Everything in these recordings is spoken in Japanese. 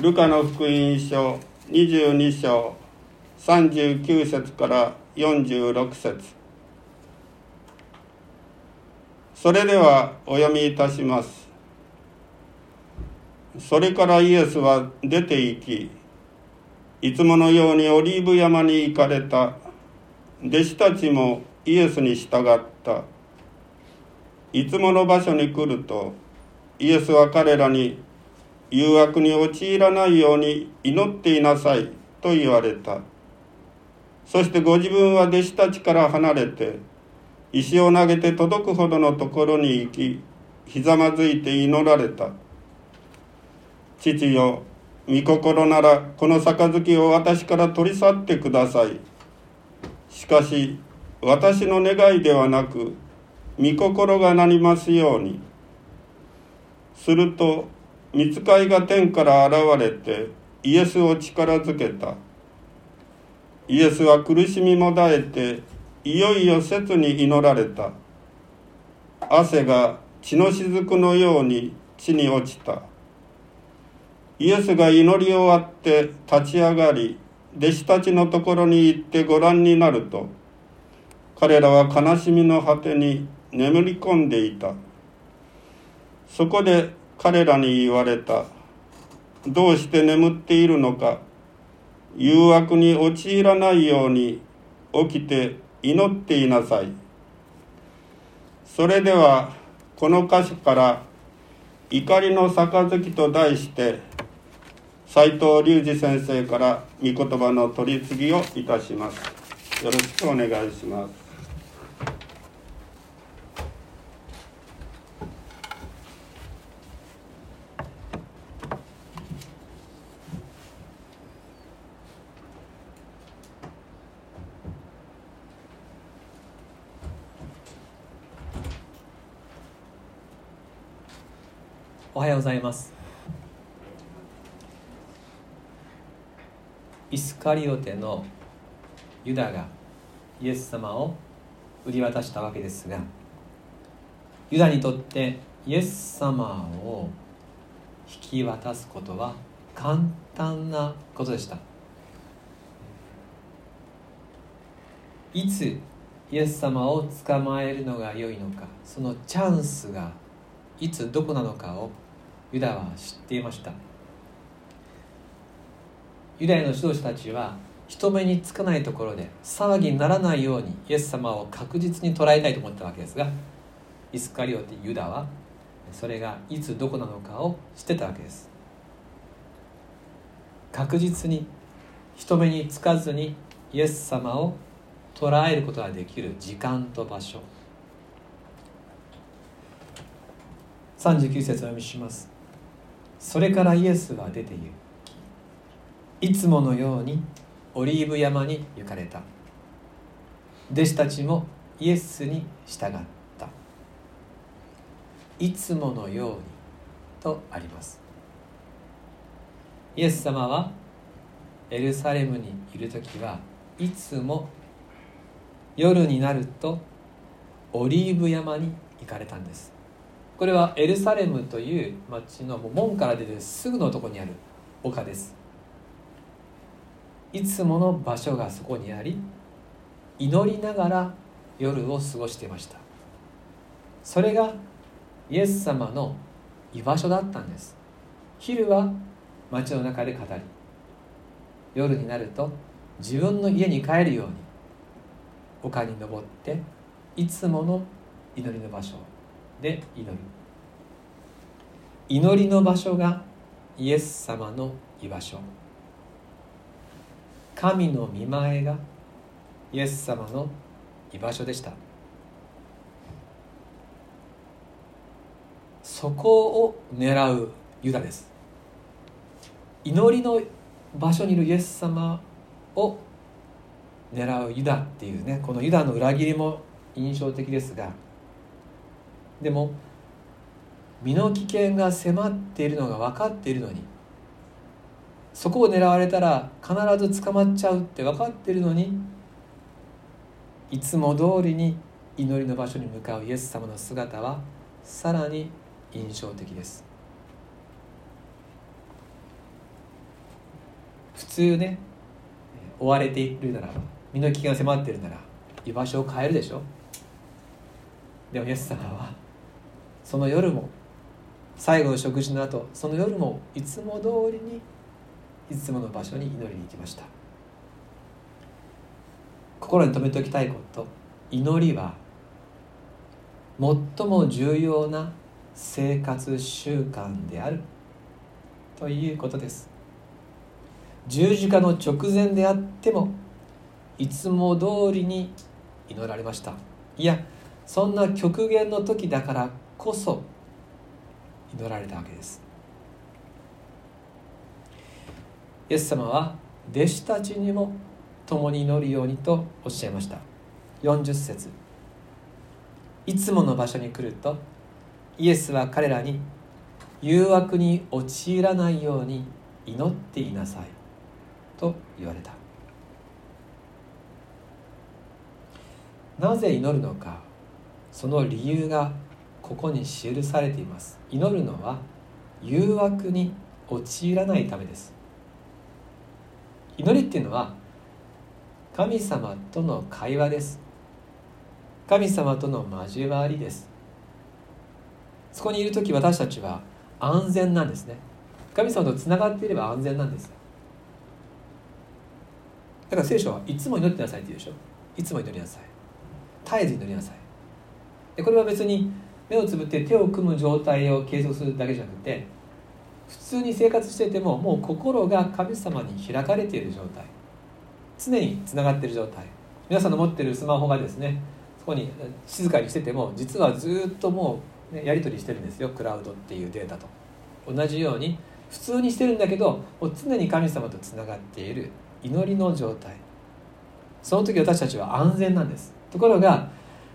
ルカの福音書22章39節から46節。それではお読みいたします。それからイエスは出て行きいつものようにオリーブ山に行かれた。弟子たちもイエスに従った。いつもの場所に来るとイエスは彼らに誘惑に陥らないように祈っていなさいと言われた。そしてご自分は弟子たちから離れて石を投げて届くほどのところに行きひざまずいて祈られた。父よ御心ならこの杯を私から取り去ってください。しかし私の願いではなく御心がなりますように。すると見つかいが天から現れてイエスを力づけた。イエスは苦しみもだえていよいよ切に祈られた。汗が血の雫のように地に落ちた。イエスが祈り終わって立ち上がり弟子たちのところに行ってご覧になると彼らは悲しみの果てに眠り込んでいた。そこで彼らに言われた。どうして眠っているのか。誘惑に陥らないように起きて祈っていなさい。それではこの箇所から「怒りの杯」と題して斉藤隆二先生から御言葉の取り次ぎをいたします。よろしくお願いします。ございます。イスカリオテのユダがイエス様を売り渡したわけですがユダにとってイエス様を引き渡すことは簡単なことでした。いつイエス様を捕まえるのが良いのかそのチャンスがいつどこなのかをユダは知っていました。ユダヤの指導者たちは人目につかないところで騒ぎにならないようにイエス様を確実に捉えたいと思ったわけですがイスカリオテユダはそれがいつどこなのかを知ってたわけです。確実に人目につかずにイエス様を捉えることができる時間と場所。39節を読みします。それからイエスは出て行きいつものようにオリーブ山に行かれた。弟子たちもイエスに従った。いつものようにとあります。イエス様はエルサレムにいる時はいつも夜になるとオリーブ山に行かれたんです。これはエルサレムという町の門から出てすぐのとこにある丘です。いつもの場所がそこにあり祈りながら夜を過ごしていました。それがイエス様の居場所だったんです。昼は街の中で語り夜になると自分の家に帰るように丘に登っていつもの祈りの場所で祈る。祈りの場所がイエス様の居場所。神の見前がイエス様の居場所でした。そこを狙うユダです。祈りの場所にいるイエス様を狙うユダっていうねこのユダの裏切りも印象的ですが。でも身の危険が迫っているのが分かっているのにそこを狙われたら必ず捕まっちゃうって分かっているのにいつも通りに祈りの場所に向かうイエス様の姿はさらに印象的です。普通ね追われているならば身の危険が迫っているなら居場所を変えるでしょ。でもイエス様はその夜も最後の食事の後その夜もいつも通りにいつもの場所に祈りに行きました。心に留めておきたいこと祈りは最も重要な生活習慣であるということです。十字架の直前であってもいつも通りに祈られました。いやそんな極限の時だからこそ祈られたわけです。イエス様は弟子たちにも共に祈るようにとおっしゃいました。40節。いつもの場所に来るとイエスは彼らに誘惑に陥らないように祈っていなさい。と言われた。なぜ祈るのかその理由がここに記されています。祈るのは誘惑に陥らないためです。祈りっていうのは神様との会話です。神様との交わりです。そこにいる時私たちは安全なんですね。神様とつながっていれば安全なんです。だから聖書はいつも祈ってなさいって言うでしょ。いつも祈りなさい。絶えず祈りなさい。でこれは別に目をつぶって手を組む状態を継続するだけじゃなくて普通に生活しててももう心が神様に開かれている状態。常につながっている状態。皆さんの持ってるスマホがですねそこに静かにしてても実はずっともう、ね、やり取りしてるんですよ。クラウドっていうデータと。同じように普通にしてるんだけどもう常に神様とつながっている祈りの状態。その時私たちは安全なんです。ところが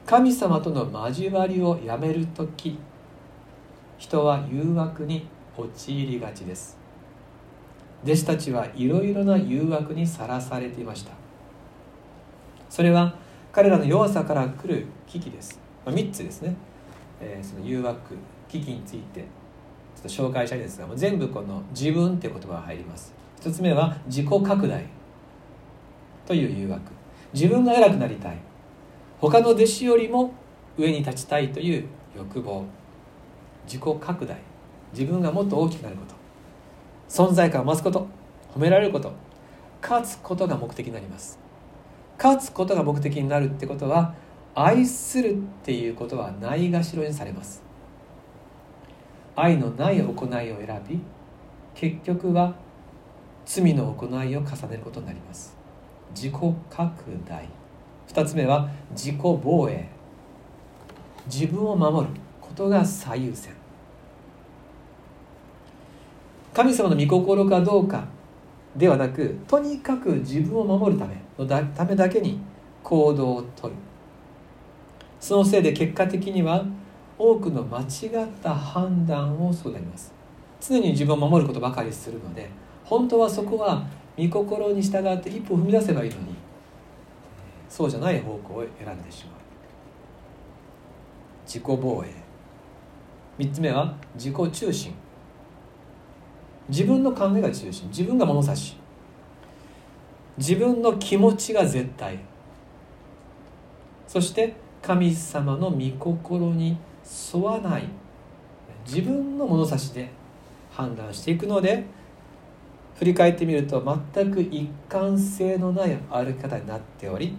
神様との交わりをやめる時人は誘惑に陥りがちです。弟子たちはいろいろな誘惑にさらされていました。それは彼らの弱さから来る危機です、まあ、3つですね、えー、その誘惑危機についてちょっと紹介したいですがもう全部この「自分」って言葉が入ります。1つ目は自己拡大という誘惑。自分が偉くなりたい。他の弟子よりも上に立ちたいという欲望。自己拡大。自分がもっと大きくなること。存在感を増すこと。褒められること。勝つことが目的になります。勝つことが目的になるってことは愛するっていうことはないがしろにされます。愛のない行いを選び結局は罪の行いを重ねることになります。自己拡大。2つ目は自己防衛。自分を守ることが最優先。神様の御心かどうかではなくとにかく自分を守るためのためだけに行動をとる。そのせいで結果的には多くの間違った判断をそうなります。常に自分を守ることばかりするので本当はそこは御心に従って一歩踏み出せばいいのにそうじゃない方向を選んでしまう。自己防衛。3つ目は自己中心。自分の考えが中心。自分が物差し。自分の気持ちが絶対。そして神様の御心に沿わない。自分の物差しで判断していくので振り返ってみると全く一貫性のない歩き方になっており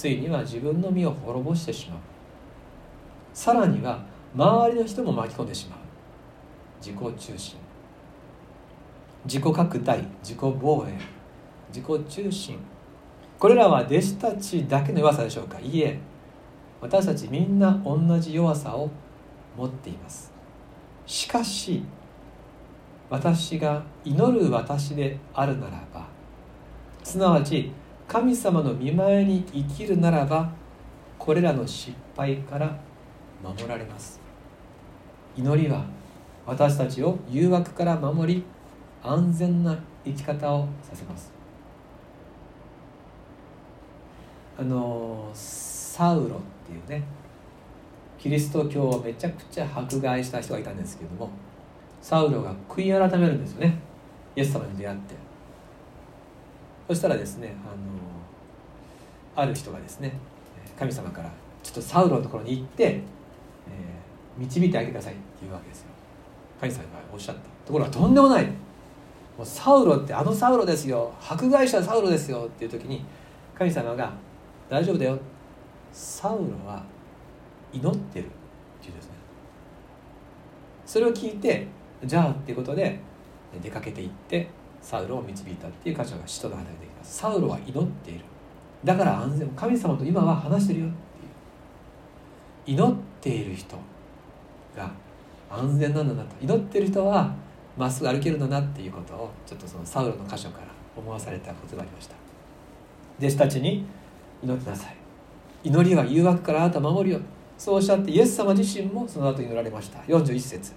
ついには自分の身を滅ぼしてしまう。さらには周りの人も巻き込んでしまう。自己中心。自己拡大。自己防衛。自己中心。これらは弟子たちだけの弱さでしょうか。いいえ。私たちみんな同じ弱さを持っています。しかし私が祈る私であるならばすなわち神様の見前に生きるならばこれらの失敗から守られます。祈りは私たちを誘惑から守り安全な生き方をさせます。あのサウロっていうねキリスト教をめちゃくちゃ迫害した人がいたんですけどもサウロが悔い改めるんですよね。イエス様に出会って。そしたらですねあのある人がですね神様からちょっとサウロのところに行って、えー、導いてあげてくださいって言うわけですよ。神様がおっしゃった。ところがとんでもない。もうサウロってあのサウロですよ。迫害者サウロですよっていう時に神様が「大丈夫だよ。サウロは祈ってる」って言うですね。それを聞いてじゃあっていうことで出かけていってサウロを導いたっていう箇所が使徒の働きできます。サウロは祈っている。だから安全神様と今は話してるよっていう。祈っている人が安全なんだなと。祈っている人はまっすぐ歩けるんだなっていうことをちょっとそのサウロの箇所から思わされたことがありました。弟子たちに祈ってなさい。祈りは誘惑からあなたを。守るよそうおっしゃってイエス様自身もその後祈られました。41節。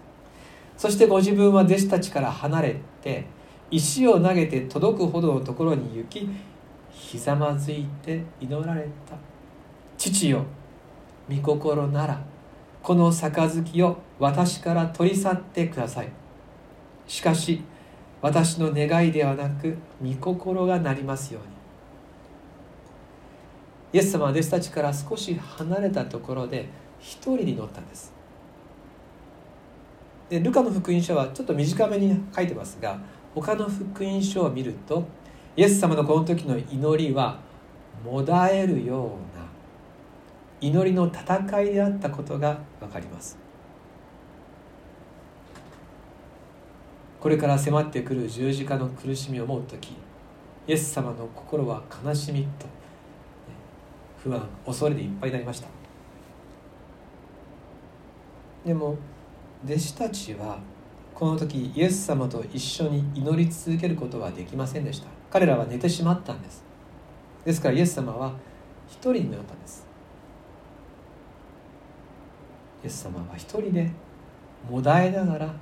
そしてご自分は弟子たちから離れて石を投げて届くほどのところに行きひざまずいて祈られた。父よ御心ならこの杯を私から取り去ってください。しかし私の願いではなく御心がなりますように。イエス様は弟子たちから少し離れたところで一人に乗ったんです。でルカの福音書はちょっと短めに書いてますが他の福音書を見るとイエス様のこの時の祈りはもだえるような祈りの戦いであったことが分かります。これから迫ってくる十字架の苦しみを思う時イエス様の心は悲しみと不安恐れでいっぱいになりました。でも弟子たちはこの時イエス様と一緒に祈り続けることはできませんでした。彼らは寝てしまったんです。ですからイエス様は一人になったんです。イエス様は一人でもだえながら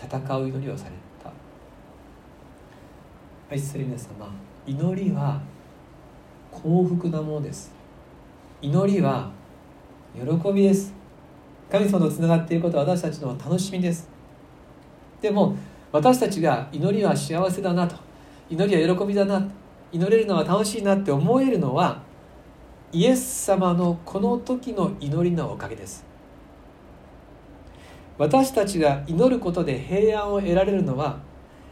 戦う祈りをされた。愛する皆様祈りは幸福なものです。祈りは喜びです。神様とつながっていることは私たちの楽しみです。でも私たちが祈りは幸せだなと。祈りは喜びだな。祈れるのは楽しいなって思えるのはイエス様のこの時の祈りのおかげです。私たちが祈ることで平安を得られるのは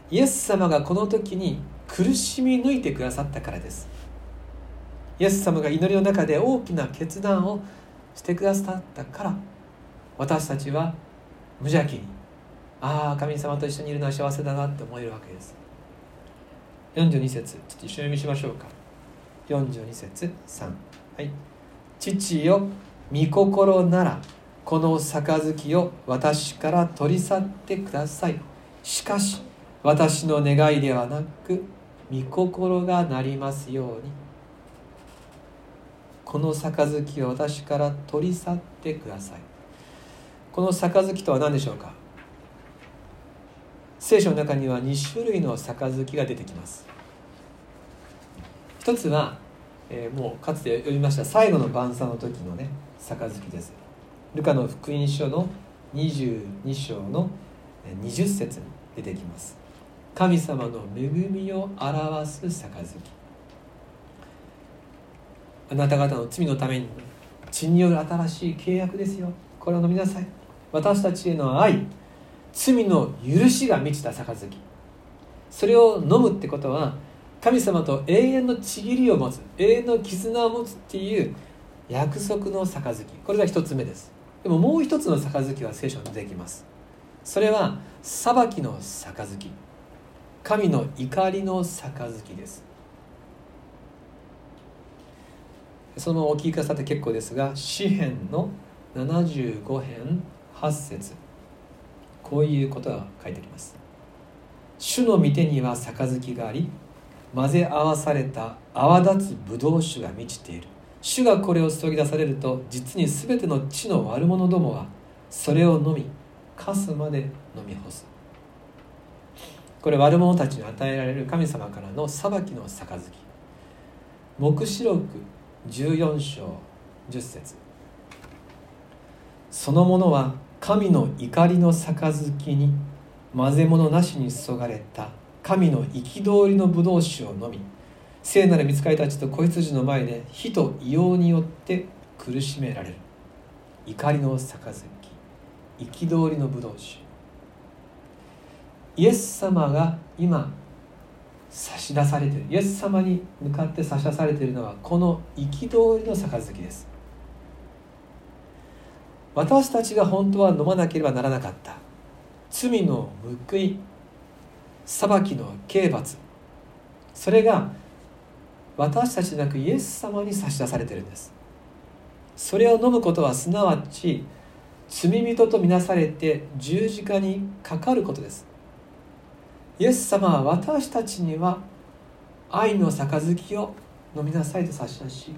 イエス様がこの時に苦しみ抜いてくださったからです。イエス様が祈りの中で大きな決断をしてくださったから私たちは無邪気にああ神様と一緒にいるのは幸せだなって思えるわけです。42節ちょっと一緒に読みしましょうか。42節3はい。父よ御心ならこの杯を私から取り去ってください。しかし私の願いではなく御心がなりますように。この杯を私から取り去ってください。この杯とは何でしょうか？聖書の中には2種類の杯が出てきます。一つは、えー、もうかつて読みました最後の晩餐の時のね杯です。ルカの福音書の22章の20節に出てきます。神様の恵みを表す杯。あなた方の罪のために血による新しい契約ですよ。これを飲みなさい。私たちへの愛。罪の許しが満ちた杯。それを飲むってことは神様と永遠のちぎりを持つ永遠の絆を持つっていう約束の杯。これが一つ目です。でももう一つの杯は聖書に出てきます。それは裁きの杯。神の怒りの杯です。そのお聞きくださって結構ですが詩篇の75編8節。こういうことが書いてあります。主の御手には杯があり混ぜ合わされた泡立つブドウ酒が満ちている。主がこれを注ぎ出されると実に全ての地の悪者どもはそれを飲みかすまで飲み干す。これ悪者たちに与えられる神様からの裁きの杯。黙示録14章10節。そのものは神の怒りの杯に混ぜ物なしに注がれた神の憤りの葡萄酒を飲み聖なる見つかりたちと子羊の前で火と硫黄によって苦しめられる。怒りの杯憤りの葡萄酒。イエス様が今差し出されている。イエス様に向かって差し出されているのはこの憤りの杯です。私たちが本当は飲まなければならなかった。罪の報い裁きの刑罰。それが私たちなくイエス様に差し出されてるんです。それを飲むことはすなわち罪人とみなされて十字架にかかることです。イエス様は私たちには愛の杯を飲みなさいと差し出し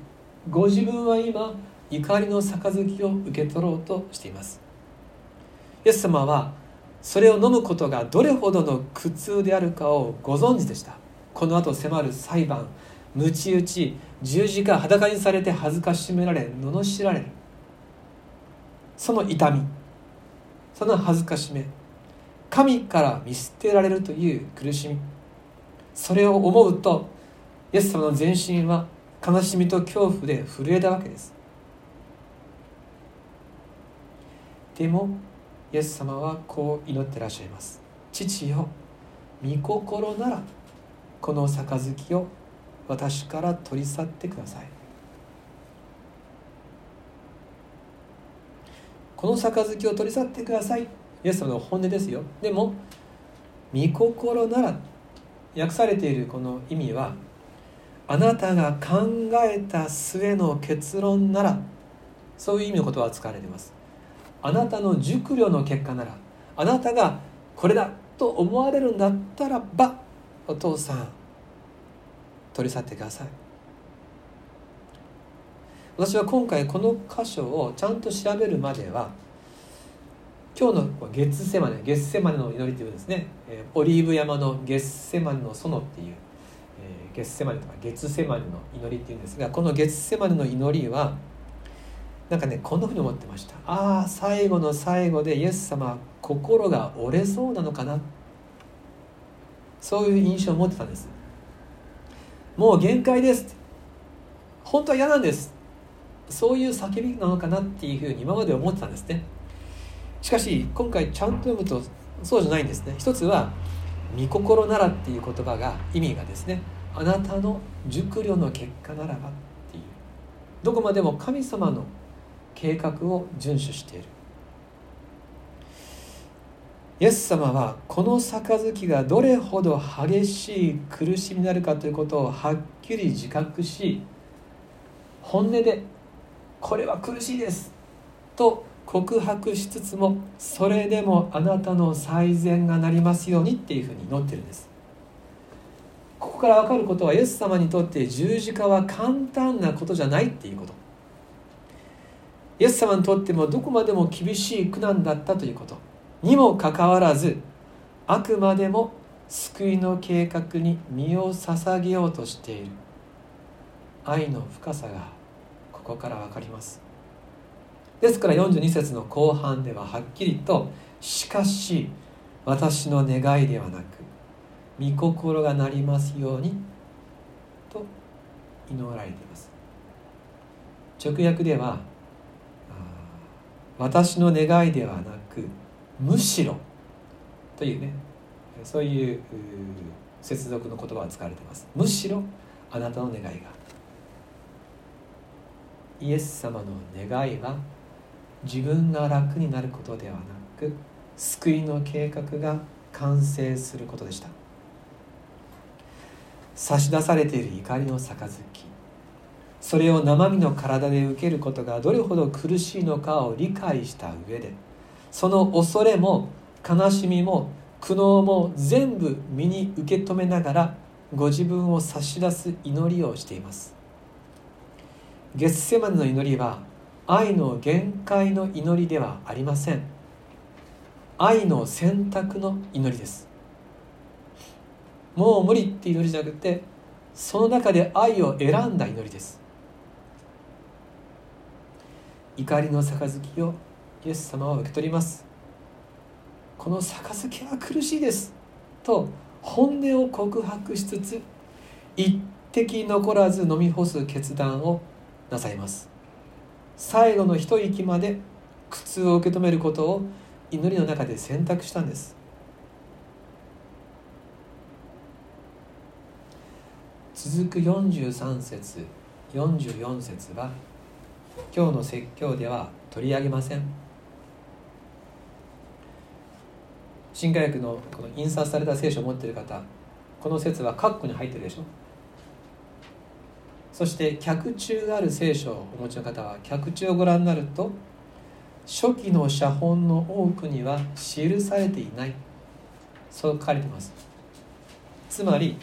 ご自分は今怒りの杯を受け取ろうとしています。イエス様はそれを飲むことがどれほどの苦痛であるかをご存知でした。この後迫る裁判鞭打ち十字架裸にされて恥ずかしめられ罵られる。その痛みその恥ずかしめ神から見捨てられるという苦しみそれを思うとイエス様の全身は悲しみと恐怖で震えたわけです。でもイエス様はこう祈ってらっしゃいます。父よ御心ならこの杯を私から取り去ってください。この杯を取り去ってください。イエス様の本音ですよ。でも御心なら訳されているこの意味はあなたが考えた末の結論ならそういう意味のことは使われています。あなたの熟慮の結果ならあなたがこれだと思われるんだったらばお父さん取り去ってください。私は今回この箇所をちゃんと調べるまでは今日の月セマネ月セマネの祈りというですねオリーブ山の月セマネの園っていう月セマネとか月セマネの祈りっていうんですがこの月セマネの祈りはなんかねこんなふうに思ってました。ああ最後の最後でイエス様心が折れそうなのかな。そういう印象を持ってたんです。もう限界です本当は嫌なんです。そういう叫びなのかなっていうふうに今まで思ってたんですね。しかし今回ちゃんと読むとそうじゃないんですね。一つは「御心なら」っていう言葉が意味がですね。あなたの熟慮の結果ならばっていう。どこまでも神様の計画を遵守している。イエス様はこの杯がどれほど激しい苦しみになるかということをはっきり自覚し本音で「これは苦しいです」と告白しつつもそれでもあなたの最善がなりますようにっていうふうに祈ってるんです。ここから分かることはイエス様にとって十字架は簡単なことじゃないっていうこと。イエス様にとってもどこまでも厳しい苦難だったということ。にもかかわらずあくまでも救いの計画に身を捧げようとしている。愛の深さがここから分かります。ですから42節の後半でははっきりと「しかし私の願いではなく御心がなりますように」と祈られています。直訳では「私の願いではなくむしろというねそういう接続の言葉が使われています。むしろあなたの願いが。イエス様の願いは自分が楽になることではなく救いの計画が完成することでした。差し出されている怒りの杯。それを生身の体で受けることがどれほど苦しいのかを理解した上でその恐れも悲しみも苦悩も全部身に受け止めながらご自分を差し出す祈りをしています。ゲッセマネの祈りは愛の限界の祈りではありません。愛の選択の祈りです。もう無理って祈りじゃなくてその中で愛を選んだ祈りです。怒りの杯をイエス様は受け取ります。この杯は苦しいです。と本音を告白しつつ一滴残らず飲み干す決断をなさいます。最後の一息まで苦痛を受け止めることを祈りの中で選択したんです。続く43節44節は今日の説教では取り上げません。新科学のこの印刷された聖書を持っている方この説は括弧に入ってるでしょ。そして脚注がある聖書をお持ちの方は脚注をご覧になると初期の写本の多くには記されていない。そう書かれてます。つまり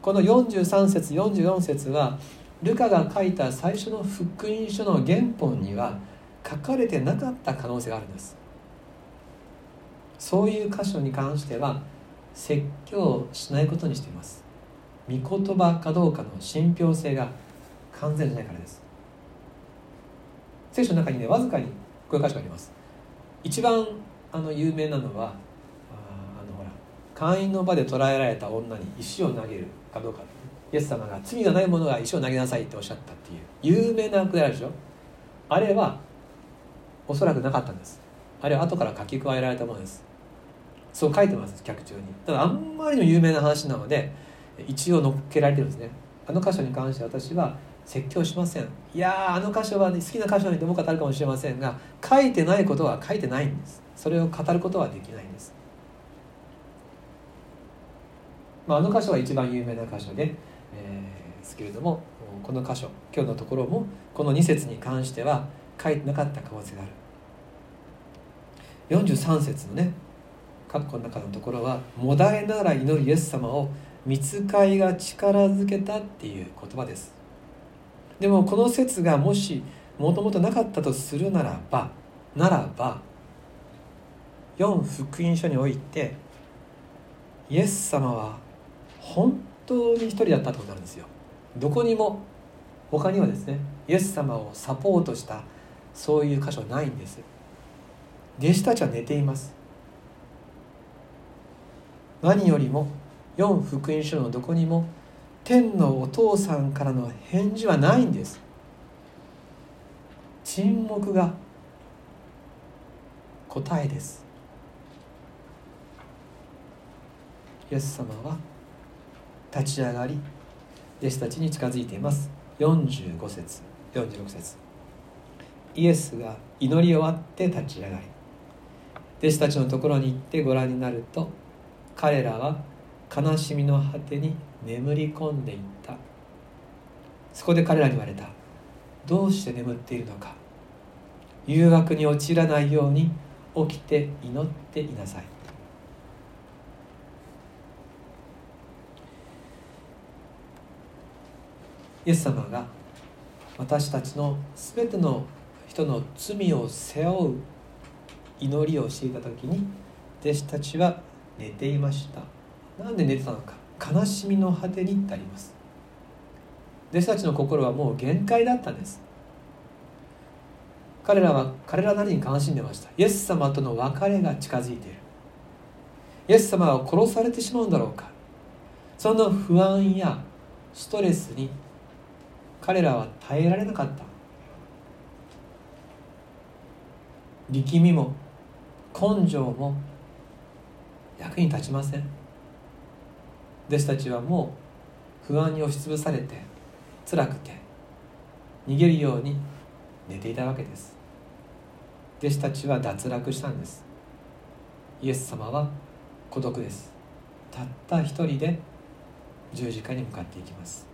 この43節44節はルカが書いた最初の福音書の原本には書かれてなかった可能性があるんです。そういう箇所に関しては説教しないことにしています。御言葉かどうかの信憑性が完全じゃないからです。聖書の中にねわずかにこういう箇所があります。一番あの有名なのはあのほら会員の場で捕らえられた女に石を投げるかどうか。イエス様が罪がない者が石を投げなさいっておっしゃったっていう。有名なくだりでしょ？あれはおそらくなかったんです。あれは後から書き加えられたものです。そう書いてます客中に。ただあんまりの有名な話なので一応載っけられてるんですね。あの箇所に関して私は説教しません。いやあの箇所は、ね、好きな箇所にでも語るかもしれませんが書いてないことは書いてないんです。それを語ることはできないんです、まあ、あの箇所は一番有名な箇所で、えー、ですけれどもこの箇所今日のところもこの2節に関しては書いてなかった可能性がある。43節のね括弧の中のところは「もだえなら祈るイエス様を見つかいが力づけた」っていう言葉です。でもこの説がもしもともとなかったとするならばならば4福音書においてイエス様は本当に一人だったってことなんですよ。どこにも他にはですねイエス様をサポートしたそういう箇所ないんです。弟子たちは寝ています。何よりも4福音書のどこにも天のお父さんからの返事はないんです。沈黙が答えです。イエス様は立ち上がり弟子たちに近づいています。45節。46節。イエスが祈り終わって立ち上がり弟子たちのところに行ってご覧になると彼らは悲しみの果てに眠り込んでいった。そこで彼らに言われた。どうして眠っているのか。誘惑に陥らないように起きて祈っていなさい。イエス様が私たちの全ての人の罪を背負う祈りをしていた時に弟子たちは寝ていました。なんで寝てたのか。悲しみの果てにってあります。弟子たちの心はもう限界だったんです。彼らは彼らなりに悲しんでましたイエス様との別れが近づいている。イエス様は殺されてしまうんだろうか。その不安やストレスに彼らは耐えられなかった。力みも根性も役に立ちません。弟子たちはもう不安に押しつぶされて辛くて逃げるように寝ていたわけです。弟子たちは脱落したんです。イエス様は孤独です。たった一人で十字架に向かっていきます。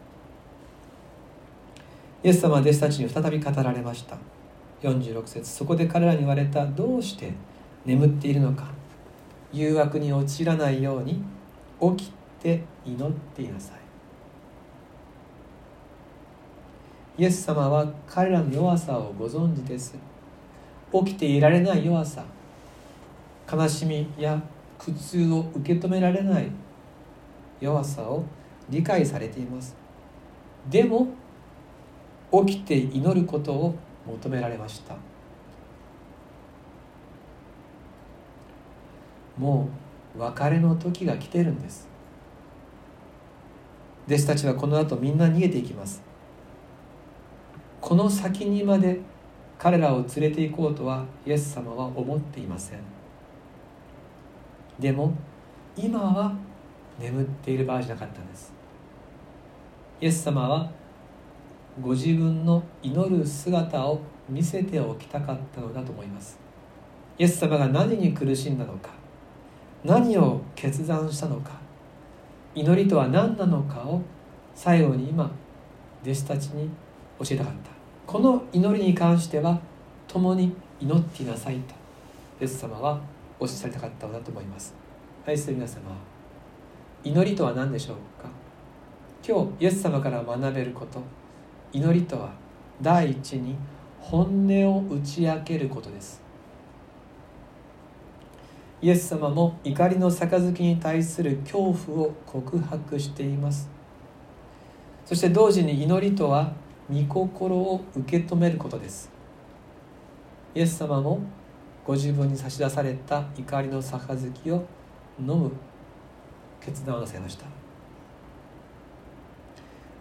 イエス様は弟子たちに再び語られました。46節。そこで彼らに言われた。どうして眠っているのか。誘惑に陥らないように起きて祈っていなさい。イエス様は彼らの弱さをご存知です。起きていられない弱さ。悲しみや苦痛を受け止められない弱さを理解されています。でも起きて祈ることを求められました。もう別れの時が来てるんです。弟子たちはこの後みんな逃げていきます。この先にまで彼らを連れて行こうとはイエス様は思っていません。でも今は眠っている場合じゃなかったんです。イエス様はご自分の祈る姿を見せておきたかったのだと思います。イエス様が何に苦しんだのか何を決断したのか祈りとは何なのかを最後に今弟子たちに教えたかった。この祈りに関しては共に祈っていなさいとイエス様はおっしゃりたかったのだと思います。愛する皆様祈りとは何でしょうか？今日イエス様から学べること祈りとは第一に本音を打ち明けることです。イエス様も怒りの杯に対する恐怖を告白しています。そして同時に祈りとは御心を受け止めることです。イエス様もご自分に差し出された怒りの杯を飲む決断をなさいました。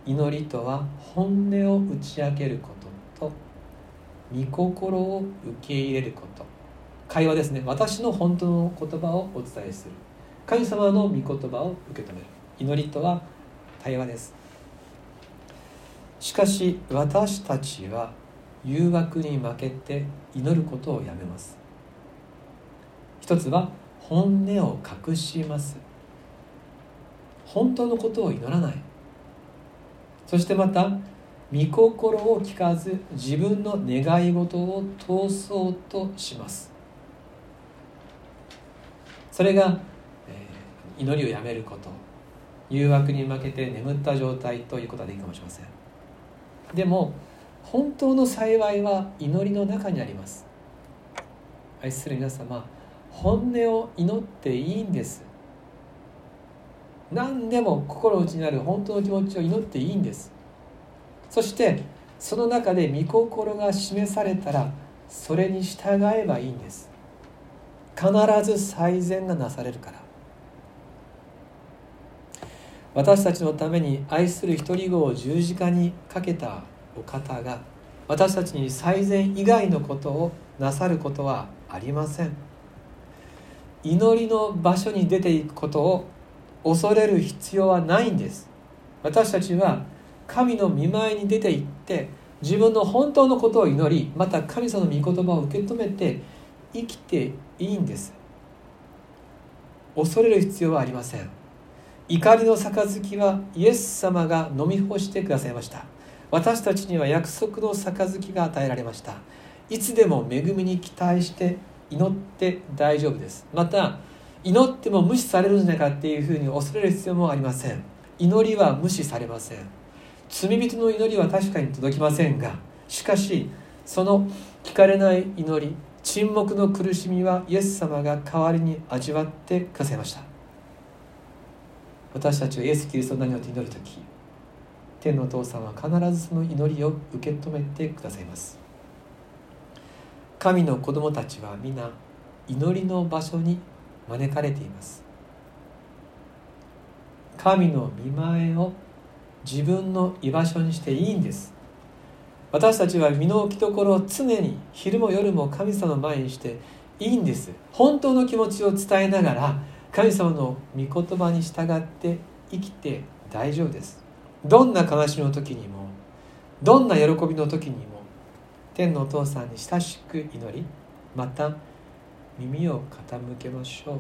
祈りとは本音を打ち明けることと御心を受け入れること。会話ですね。私の本当の言葉をお伝えする。神様の御言葉を受け止める。祈りとは対話です。しかし私たちは誘惑に負けて祈ることをやめます。一つは本音を隠します。本当のことを祈らない。そしてまた御心を聞かず自分の願い事を通そうとします。それが、えー、祈りをやめること。誘惑に負けて眠った状態ということはでいいかもしれません。でも本当の幸いは祈りの中にあります。愛する皆様。本音を祈っていいんです。何でも心内にある本当の気持ちを祈っていいんです。そしてその中で御心が示されたらそれに従えばいいんです。必ず最善がなされるから。私たちのために愛する一人子を十字架にかけたお方が私たちに最善以外のことをなさることはありません。祈りの場所に出ていくことを恐れる必要はないんです。私たちは神の見舞いに出て行って自分の本当のことを祈りまた神様の御言葉を受け止めて生きていいんです。恐れる必要はありません。怒りの杯はイエス様が飲み干してくださいました。私たちには約束の杯が与えられました。いつでも恵みに期待して祈って大丈夫です。また祈っても無視されるんじゃないかっていうふうに恐れる必要もありません。祈りは無視されません。罪人の祈りは確かに届きませんがしかしその聞かれない祈り沈黙の苦しみはイエス様が代わりに味わってくださいました。私たちはイエス・キリストの名によって祈る時天のお父さんは必ずその祈りを受け止めてくださいます。神の子供たちは皆祈りの場所に招かれています。神の見前を自分の居場所にしていいんです。私たちは身の置き所を常に昼も夜も神様の前にしていいんです。本当の気持ちを伝えながら神様の御言葉に従って生きて大丈夫です。どんな悲しみの時にもどんな喜びの時にも天のお父さんに親しく祈りまた耳を傾けましょう。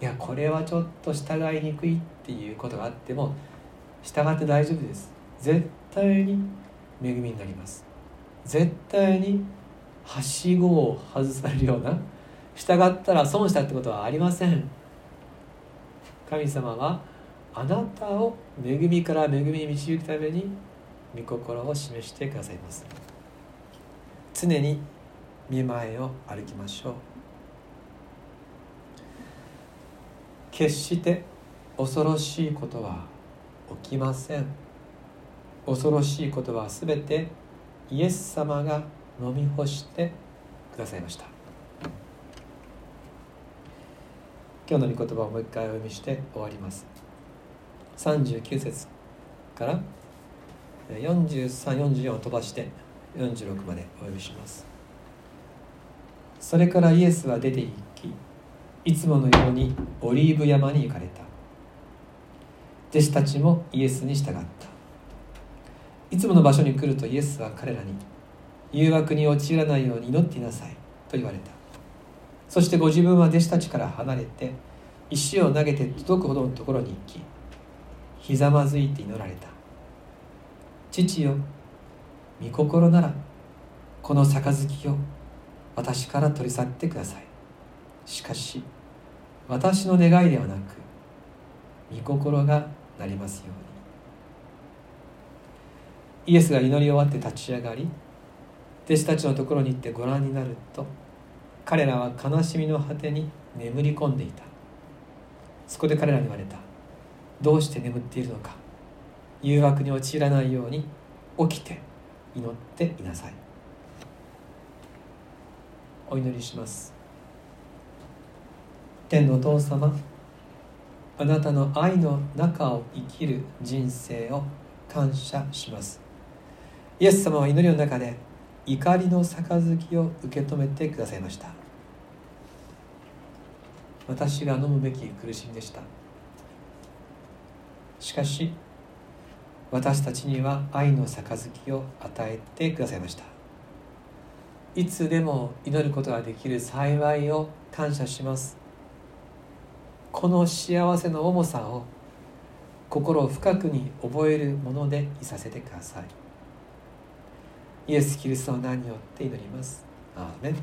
いやこれはちょっと従いにくいっていうことがあっても従って大丈夫です。絶対に恵みになります。絶対にはしごを外されるような従ったら損したってことはありません。神様はあなたを恵みから恵みに導くために御心を示してくださいます。常に見前を歩きましょう。決して恐ろしいことは起きません。恐ろしいことは全てイエス様が飲み干してくださいました。今日の御言葉をもう一回お読みして終わります。39節から4344を飛ばして46までお読みします。それからイエスは出て行きいつものようにオリーブ山に行かれた。弟子たちもイエスに従った。いつもの場所に来るとイエスは彼らに誘惑に陥らないように祈っていなさいと言われた。そしてご自分は弟子たちから離れて石を投げて届くほどのところに行きひざまずいて祈られた。父よ御心ならこの杯を私から取り去ってください。しかし私の願いではなく御心がなりますように。イエスが祈り終わって立ち上がり弟子たちのところに行ってご覧になると彼らは悲しみの果てに眠り込んでいた。そこで彼らに言われた。どうして眠っているのか。誘惑に陥らないように起きて祈っていなさい。お祈りします。天のお父様あなたの愛の中を生きる人生を感謝します。イエス様は祈りの中で怒りの杯を受け止めてくださいました。私が飲むべき苦しみでした。しかし私たちには愛の杯を与えてくださいました。いつでも祈ることができる幸いを感謝します。この幸せの重さを心を深くに覚えるものでいさせてください。イエス・キリストの名によって祈ります。アーメン。